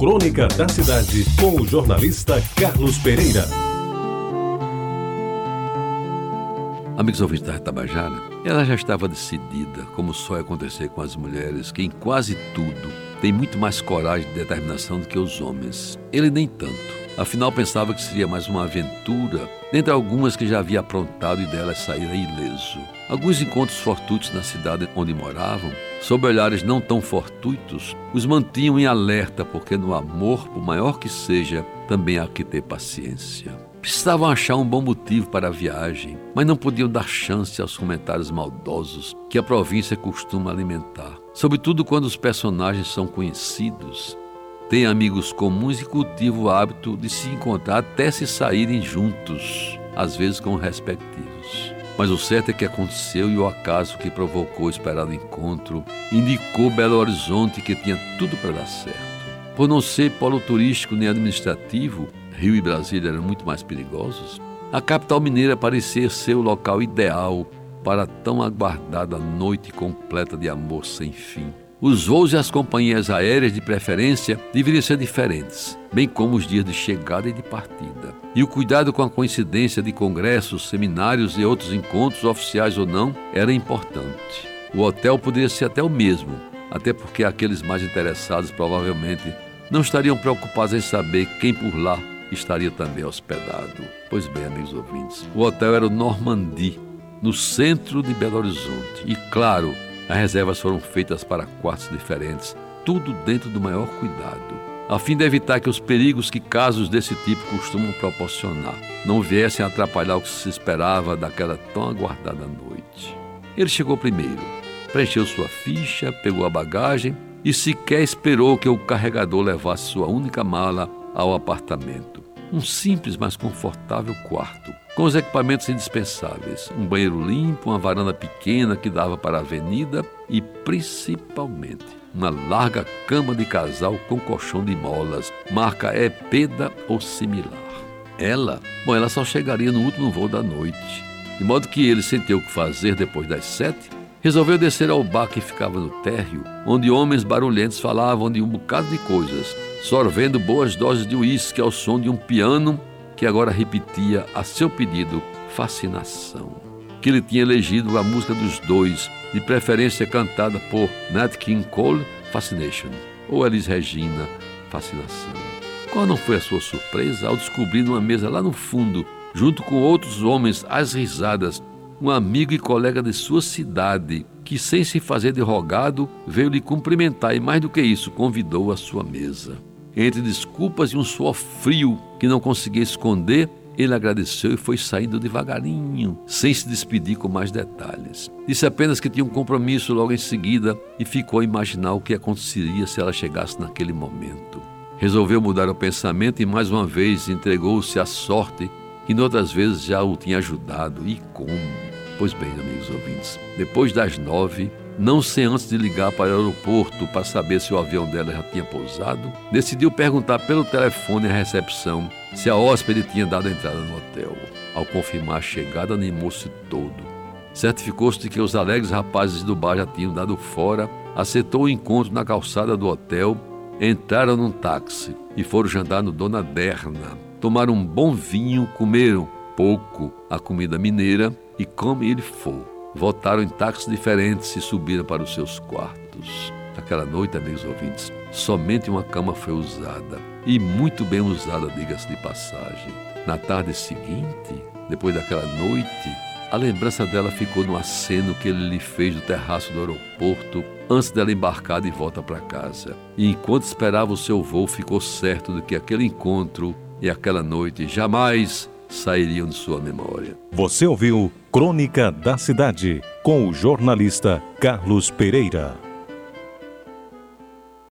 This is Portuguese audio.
Crônica da Cidade, com o jornalista Carlos Pereira. Amigos ouvintes da Tabajara, ela já estava decidida, como só acontecer com as mulheres, que em quase tudo tem muito mais coragem e determinação do que os homens. Ele nem tanto. Afinal, pensava que seria mais uma aventura, dentre algumas que já havia aprontado e delas saíra ileso. Alguns encontros fortuitos na cidade onde moravam, sob olhares não tão fortuitos, os mantinham em alerta, porque no amor, por maior que seja, também há que ter paciência. Precisavam achar um bom motivo para a viagem, mas não podiam dar chance aos comentários maldosos que a província costuma alimentar, sobretudo quando os personagens são conhecidos têm amigos comuns e cultivam o hábito de se encontrar até se saírem juntos, às vezes com respectivos. Mas o certo é que aconteceu e o acaso que provocou o esperado encontro indicou Belo Horizonte que tinha tudo para dar certo. Por não ser polo turístico nem administrativo, Rio e Brasília eram muito mais perigosos, a capital mineira parecia ser o local ideal para a tão aguardada noite completa de amor sem fim. Os voos e as companhias aéreas de preferência deveriam ser diferentes, bem como os dias de chegada e de partida. E o cuidado com a coincidência de congressos, seminários e outros encontros, oficiais ou não, era importante. O hotel poderia ser até o mesmo, até porque aqueles mais interessados provavelmente não estariam preocupados em saber quem por lá estaria também hospedado. Pois bem, amigos ouvintes, o hotel era o Normandie, no centro de Belo Horizonte. E claro, as reservas foram feitas para quartos diferentes, tudo dentro do maior cuidado, a fim de evitar que os perigos que casos desse tipo costumam proporcionar não viessem atrapalhar o que se esperava daquela tão aguardada noite. Ele chegou primeiro, preencheu sua ficha, pegou a bagagem e sequer esperou que o carregador levasse sua única mala ao apartamento. Um simples, mas confortável quarto, com os equipamentos indispensáveis: um banheiro limpo, uma varanda pequena que dava para a avenida e, principalmente, uma larga cama de casal com colchão de molas, marca Epeda ou similar. Ela, bom, ela só chegaria no último voo da noite, de modo que ele, sem ter o que fazer depois das sete, resolveu descer ao bar que ficava no térreo, onde homens barulhentos falavam de um bocado de coisas, sorvendo boas doses de uísque ao som de um piano que agora repetia a seu pedido Fascinação, que ele tinha elegido a música dos dois, de preferência cantada por Nat King Cole, Fascination, ou Elis Regina, Fascinação. Qual não foi a sua surpresa ao descobrir numa mesa lá no fundo, junto com outros homens às risadas, um amigo e colega de sua cidade, que, sem se fazer de rogado, veio lhe cumprimentar e, mais do que isso, convidou à sua mesa. Entre desculpas e um suor frio que não conseguia esconder, ele agradeceu e foi saindo devagarinho, sem se despedir com mais detalhes. Disse apenas que tinha um compromisso logo em seguida e ficou a imaginar o que aconteceria se ela chegasse naquele momento. Resolveu mudar o pensamento e mais uma vez entregou-se à sorte que noutras vezes já o tinha ajudado. E como? Pois bem, amigos ouvintes, depois das nove, não sem antes de ligar para o aeroporto para saber se o avião dela já tinha pousado, decidiu perguntar pelo telefone à recepção se a hóspede tinha dado entrada no hotel. Ao confirmar a chegada, animou-se todo. Certificou-se de que os alegres rapazes do bar já tinham dado fora, aceitou o encontro na calçada do hotel, entraram num táxi e foram jantar no Dona Derna. Tomaram um bom vinho, comeram pouco a comida mineira e como ele for Voltaram em táxis diferentes e subiram para os seus quartos. Naquela noite, amigos ouvintes, somente uma cama foi usada. E muito bem usada, diga-se de passagem. Na tarde seguinte, depois daquela noite, a lembrança dela ficou no aceno que ele lhe fez do terraço do aeroporto antes dela embarcar de volta para casa. E enquanto esperava o seu voo, ficou certo de que aquele encontro e aquela noite jamais sairiam de sua memória. Você ouviu Crônica da Cidade com o jornalista Carlos Pereira.